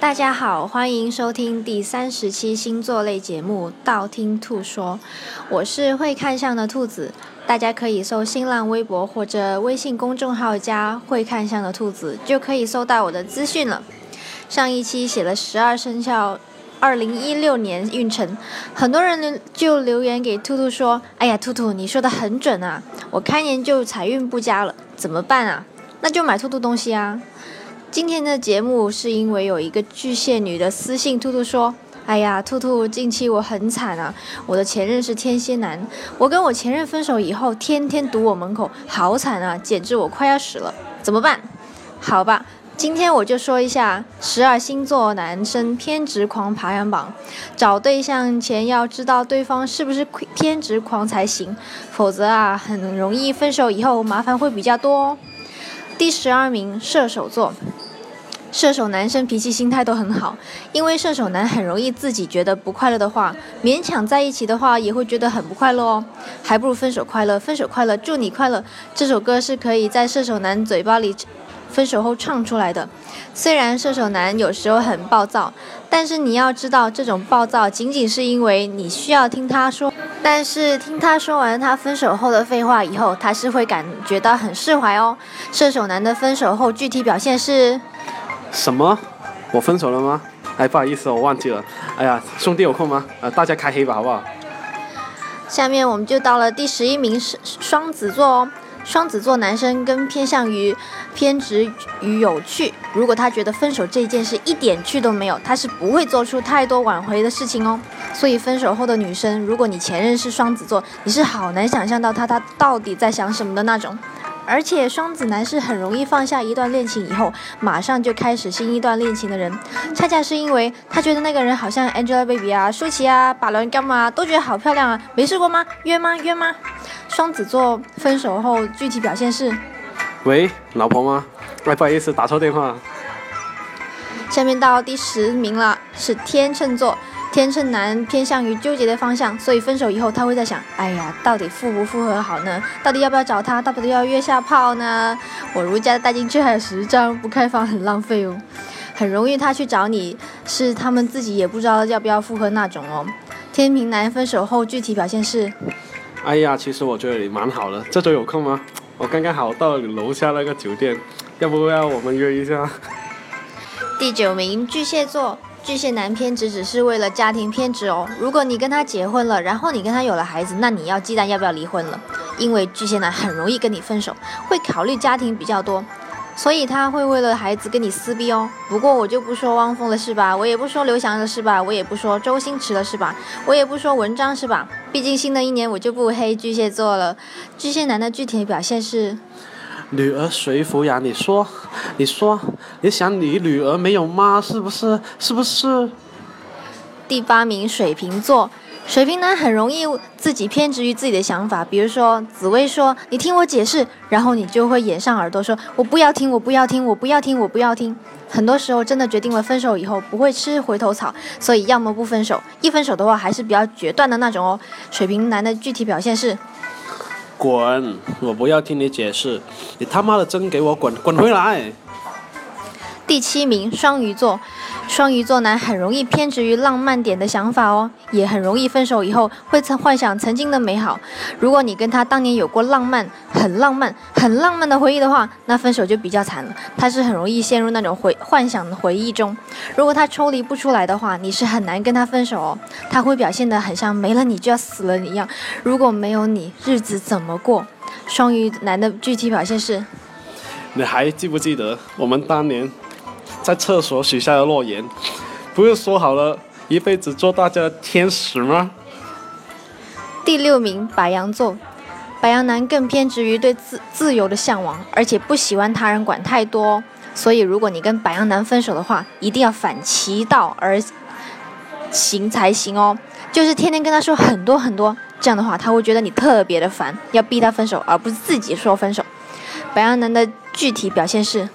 大家好，欢迎收听第三十期星座类节目《道听途说》，我是会看相的兔子，大家可以搜新浪微博或者微信公众号加“会看相的兔子”，就可以搜到我的资讯了。上一期写了十二生肖二零一六年运程，很多人就留言给兔兔说：“哎呀，兔兔，你说的很准啊，我开年就财运不佳了，怎么办啊？那就买兔兔东西啊。”今天的节目是因为有一个巨蟹女的私信兔兔说：“哎呀，兔兔，近期我很惨啊，我的前任是天蝎男，我跟我前任分手以后，天天堵我门口，好惨啊，简直我快要死了，怎么办？”好吧，今天我就说一下十二星座男生偏执狂排行榜。找对象前要知道对方是不是偏执狂才行，否则啊，很容易分手以后麻烦会比较多哦。第十二名，射手座。射手男生脾气、心态都很好，因为射手男很容易自己觉得不快乐的话，勉强在一起的话也会觉得很不快乐哦，还不如分手快乐。分手快乐，祝你快乐。这首歌是可以在射手男嘴巴里分手后唱出来的。虽然射手男有时候很暴躁，但是你要知道，这种暴躁仅仅是因为你需要听他说。但是听他说完他分手后的废话以后，他是会感觉到很释怀哦。射手男的分手后具体表现是。什么？我分手了吗？哎，不好意思，我忘记了。哎呀，兄弟有空吗？呃，大家开黑吧，好不好？下面我们就到了第十一名是双子座哦。双子座男生更偏向于偏执与有趣。如果他觉得分手这件事一点趣都没有，他是不会做出太多挽回的事情哦。所以分手后的女生，如果你前任是双子座，你是好难想象到他他到底在想什么的那种。而且双子男是很容易放下一段恋情以后，马上就开始新一段恋情的人，恰恰是因为他觉得那个人好像 Angelababy 啊、舒淇啊、巴伦干嘛都觉得好漂亮啊，没试过吗？约吗？约吗？双子座分手后具体表现是：喂，老婆吗？哎，不好意思，打错电话。下面到第十名了，是天秤座。天秤男偏向于纠结的方向，所以分手以后他会在想：哎呀，到底复不复合好呢？到底要不要找他？到底要约下炮呢？我如家的代金券还有十张，不开房很浪费哦。很容易他去找你，是他们自己也不知道要不要复合那种哦。天平男分手后具体表现是：哎呀，其实我觉得你蛮好的，这周有空吗？我刚刚好到你楼下那个酒店，要不要我们约一下？第九名巨蟹座。巨蟹男偏执只是为了家庭偏执哦。如果你跟他结婚了，然后你跟他有了孩子，那你要忌惮要不要离婚了，因为巨蟹男很容易跟你分手，会考虑家庭比较多，所以他会为了孩子跟你撕逼哦。不过我就不说汪峰了是吧？我也不说刘翔了是吧？我也不说周星驰了是吧？我也不说文章是吧？毕竟新的一年我就不黑巨蟹座了。巨蟹男的具体表现是。女儿谁抚养？你说，你说，你想你女儿没有妈？是不是？是不是？第八名水瓶座，水瓶男很容易自己偏执于自己的想法。比如说，紫薇说：“你听我解释。”然后你就会掩上耳朵说：“我不要听，我不要听，我不要听，我不要听。”很多时候真的决定了分手以后不会吃回头草，所以要么不分手，一分手的话还是比较决断的那种哦。水瓶男的具体表现是。滚！我不要听你解释，你他妈的真给我滚滚回来！第七名，双鱼座，双鱼座男很容易偏执于浪漫点的想法哦，也很容易分手以后会曾幻想曾经的美好。如果你跟他当年有过浪漫、很浪漫、很浪漫的回忆的话，那分手就比较惨了。他是很容易陷入那种回幻想的回忆中。如果他抽离不出来的话，你是很难跟他分手哦。他会表现得很像没了你就要死了一样。如果没有你，日子怎么过？双鱼男的具体表现是：你还记不记得我们当年？在厕所许下的诺言，不是说好了一辈子做大家的天使吗？第六名，白羊座，白羊男更偏执于对自自由的向往，而且不喜欢他人管太多。所以，如果你跟白羊男分手的话，一定要反其道而行才行哦。就是天天跟他说很多很多，这样的话他会觉得你特别的烦，要逼他分手，而不是自己说分手。白羊男的具体表现是。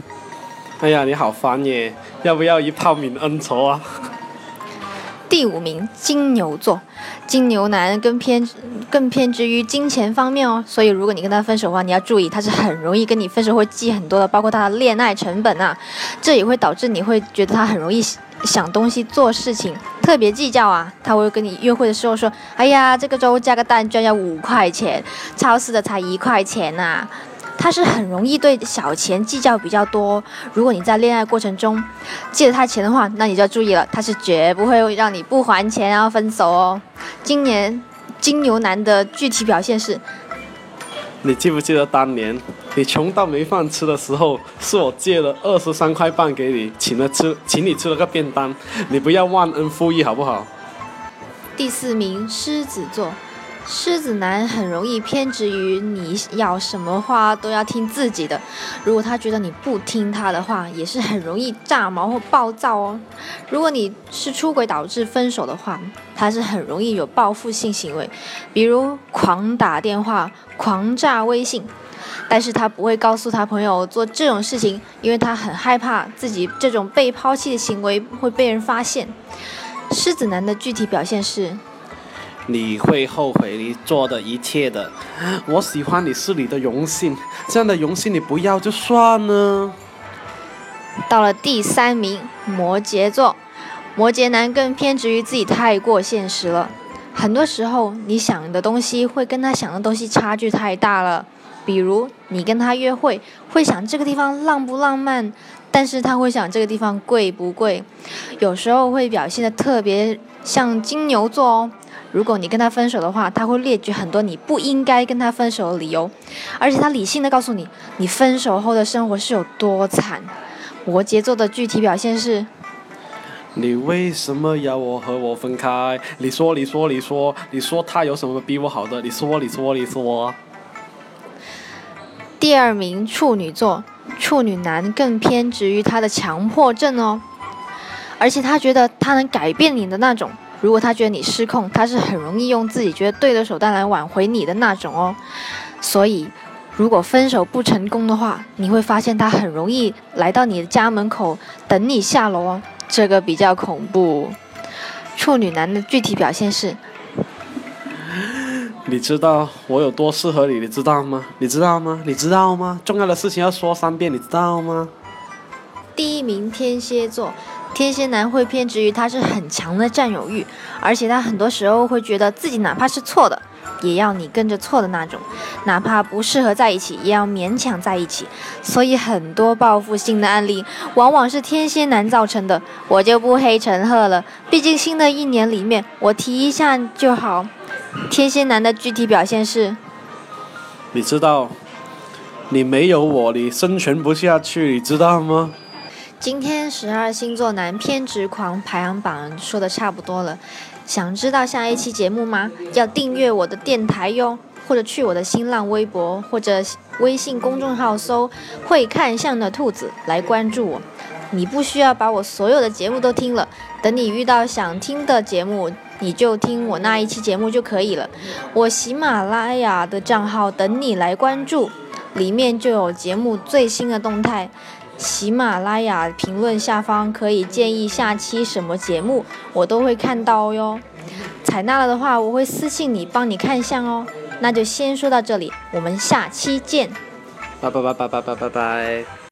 哎呀，你好烦耶！要不要一炮泯恩仇啊？第五名，金牛座，金牛男更偏更偏执于金钱方面哦，所以如果你跟他分手的话，你要注意，他是很容易跟你分手，会记很多的，包括他的恋爱成本啊，这也会导致你会觉得他很容易想东西、做事情特别计较啊。他会跟你约会的时候说：“哎呀，这个粥加个蛋居然要五块钱，超市的才一块钱呐。”他是很容易对小钱计较比较多。如果你在恋爱过程中借了他钱的话，那你就要注意了，他是绝不会让你不还钱然后分手哦。今年金牛男的具体表现是：你记不记得当年你穷到没饭吃的时候，是我借了二十三块半给你，请了吃，请你吃了个便当，你不要忘恩负义好不好？第四名狮子座。狮子男很容易偏执于你要什么话都要听自己的，如果他觉得你不听他的话，也是很容易炸毛或暴躁哦。如果你是出轨导致分手的话，他是很容易有报复性行为，比如狂打电话、狂炸微信，但是他不会告诉他朋友做这种事情，因为他很害怕自己这种被抛弃的行为会被人发现。狮子男的具体表现是。你会后悔你做的一切的。我喜欢你是你的荣幸，这样的荣幸你不要就算了。到了第三名，摩羯座，摩羯男更偏执于自己太过现实了。很多时候，你想的东西会跟他想的东西差距太大了。比如，你跟他约会，会想这个地方浪不浪漫，但是他会想这个地方贵不贵。有时候会表现的特别像金牛座哦。如果你跟他分手的话，他会列举很多你不应该跟他分手的理由，而且他理性的告诉你，你分手后的生活是有多惨。摩羯座的具体表现是：你为什么要我和我分开？你说，你说，你说，你说他有什么比我好的？你说，你说，你说。第二名，处女座，处女男更偏执于他的强迫症哦，而且他觉得他能改变你的那种。如果他觉得你失控，他是很容易用自己觉得对的手段来挽回你的那种哦。所以，如果分手不成功的话，你会发现他很容易来到你的家门口等你下楼哦。这个比较恐怖。处女男的具体表现是：你知道我有多适合你，你知道吗？你知道吗？你知道吗？重要的事情要说三遍，你知道吗？第一名天蝎座。天蝎男会偏执于他是很强的占有欲，而且他很多时候会觉得自己哪怕是错的，也要你跟着错的那种，哪怕不适合在一起，也要勉强在一起。所以很多报复性的案例往往是天蝎男造成的。我就不黑陈赫了，毕竟新的一年里面我提一下就好。天蝎男的具体表现是：你知道，你没有我，你生存不下去，你知道吗？今天十二星座男偏执狂排行榜说的差不多了，想知道下一期节目吗？要订阅我的电台哟，或者去我的新浪微博或者微信公众号搜“会看相的兔子”来关注我。你不需要把我所有的节目都听了，等你遇到想听的节目，你就听我那一期节目就可以了。我喜马拉雅的账号等你来关注，里面就有节目最新的动态。喜马拉雅评论下方可以建议下期什么节目，我都会看到哟。采纳了的话，我会私信你，帮你看相哦。那就先说到这里，我们下期见。拜拜拜拜拜拜拜拜。